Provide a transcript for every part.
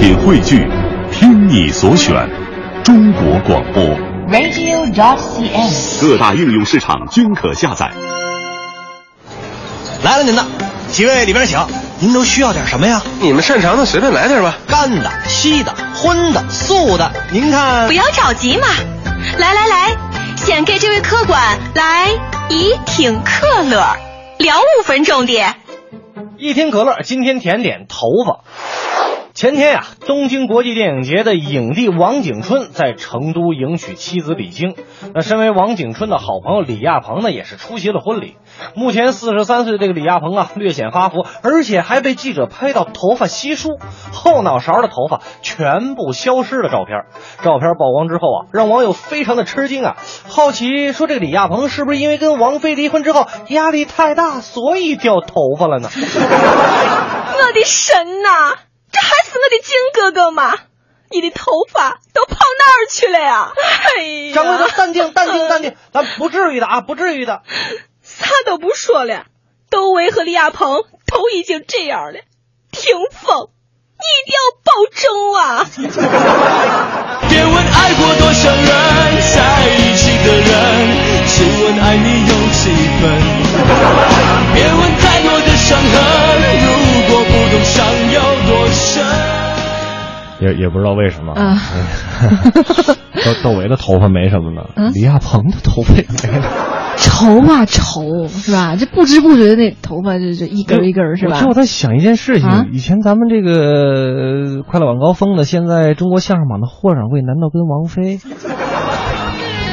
品汇聚，听你所选，中国广播。radio.dot.cn，。各大应用市场均可下载。来了您的，几位里边请。您都需要点什么呀？你们擅长的随便来点吧。干的、稀的、荤的、素的，您看。不要着急嘛，来来来，先给这位客官来一听可乐，聊五分钟的。一听可乐，今天甜点头发。前天呀、东京国际电影节的影帝王景春在成都迎娶妻子李菁。那身为王景春的好朋友李亚鹏呢，也是出席了婚礼。目前四十三岁的这个李亚鹏啊，略显发福，而且还被记者拍到头发稀疏，后脑勺的头发全部消失的照片。照片曝光之后啊，让网友非常的吃惊啊，好奇说这个李亚鹏是不是因为跟王菲离婚之后压力太大，所以掉头发了呢？我的神呐！我的金哥哥吗？你的头发都跑哪儿去了呀？哎呀！掌柜的，淡定，淡定，淡定，咱不至于的啊，不至于的。啥都不说了，窦唯和李亚鹏都已经这样了，霆锋，你一定要保重也也不知道为什么，啊窦窦唯的头发没什么呢，嗯李亚鹏的头发也没了。愁啊愁，是吧？这不知不觉的那头发就就一根一根，是吧我？就在想一件事情，啊以前咱们这个呃快乐晚高峰的，现在中国相声榜的霍掌柜，难道跟王菲？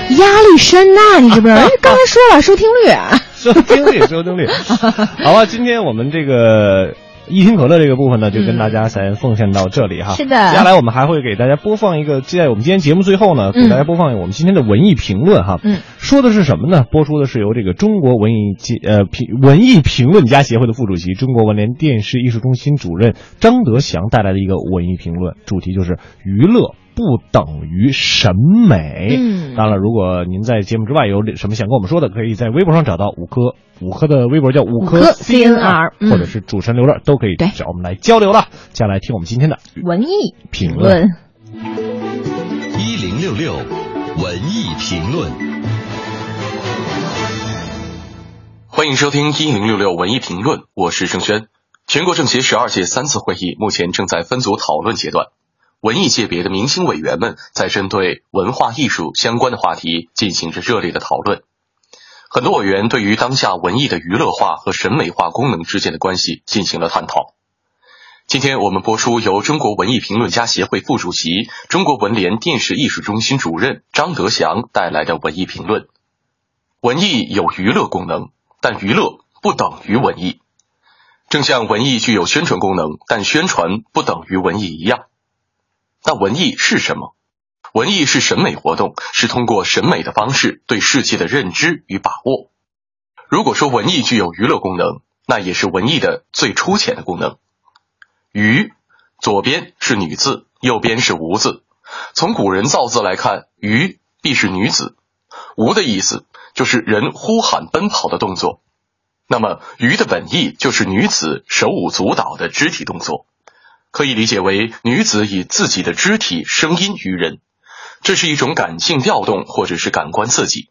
压力山大、你知不知道？人家刚才说了收听率啊，收听率，收听率。好吧，今天我们这个一听可乐这个部分呢，就跟大家先奉献到这里哈。是的接下来我们还会给大家播放一个，在我们今天节目最后呢，给大家播放我们今天的文艺评论哈。嗯，说的是什么呢？播出的是由这个中国文艺界呃评文艺评论家协会的副主席、中国文联电视艺术中心主任张德祥带来的一个文艺评论，主题就是娱乐。不等于审美。嗯当然了，如果您在节目之外有什么想跟我们说的，可以在微博上找到五科，五科的微博叫五科 CNR 嗯或者是主持人刘乐，都可以对找我们来交流了。接下来听我们今天的文艺评论论。一零六六文艺评论。欢迎收听一零六六文艺评论，我是郑轩。全国政协十二届三次会议目前正在分组讨论阶段，文艺界别的明星委员们在针对文化艺术相关的话题进行着热烈的讨论。很多委员对于当下文艺的娱乐化和审美化功能之间的关系进行了探讨。今天我们播出由中国文艺评论家协会副主席、中国文联电视艺术中心主任张德祥带来的文艺评论。文艺有娱乐功能，但娱乐不等于文艺。正像文艺具有宣传功能，但宣传不等于文艺一样。那文艺是什么？文艺是审美活动，是通过审美的方式对世界的认知与把握。如果说文艺具有娱乐功能，那也是文艺的最粗浅的功能。娱，左边是女字，右边是无字。从古人造字来看，娱必是女子，无的意思就是人呼喊奔跑的动作。那么，娱的本意就是女子手舞足蹈的肢体动作，可以理解为女子以自己的肢体、声音娱人，这是一种感性调动或者是感官刺激。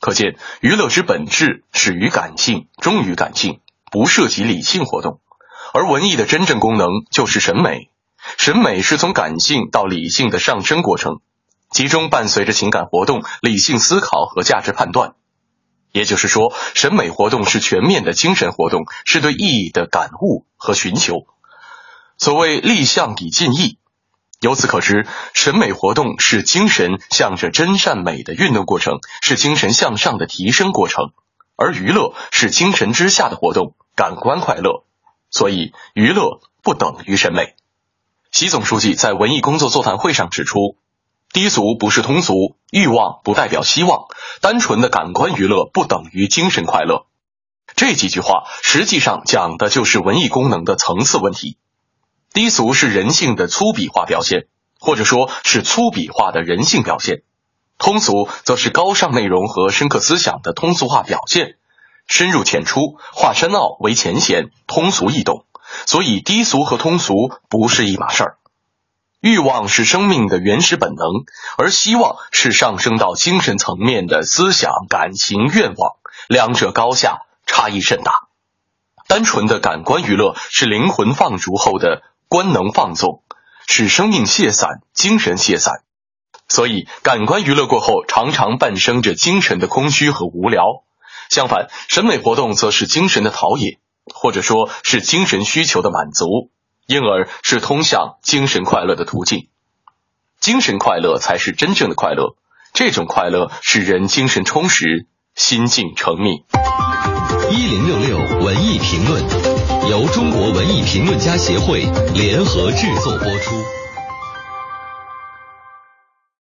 可见，娱乐之本质始于感性，终于感性，不涉及理性活动。而文艺的真正功能就是审美，审美是从感性到理性的上升过程，其中伴随着情感活动、理性思考和价值判断。也就是说，审美活动是全面的精神活动，是对意义的感悟和寻求。所谓立项以尽意，由此可知，审美活动是精神向着真善美的运动过程，是精神向上的提升过程，而娱乐是精神之下的活动，感官快乐。所以，娱乐不等于审美。习总书记在文艺工作座谈会上指出，低俗不是通俗，欲望不代表希望，单纯的感官娱乐不等于精神快乐。这几句话实际上讲的就是文艺功能的层次问题。低俗是人性的粗鄙化表现，或者说是粗鄙化的人性表现；通俗则是高尚内容和深刻思想的通俗化表现。深入浅出，化深奥为浅显，通俗易懂。所以，低俗和通俗不是一码事儿。欲望是生命的原始本能，而希望是上升到精神层面的思想、感情、愿望，两者高下差异甚大。单纯的感官娱乐是灵魂放逐后的官能放纵，使生命懈散、精神懈散。所以，感官娱乐过后，常常伴生着精神的空虚和无聊。相反，审美活动则是精神的陶冶，或者说是精神需求的满足。因而是通向精神快乐的途径，精神快乐才是真正的快乐。这种快乐使人精神充实，心境澄密。一零六六文艺评论，由中国文艺评论家协会联合制作播出。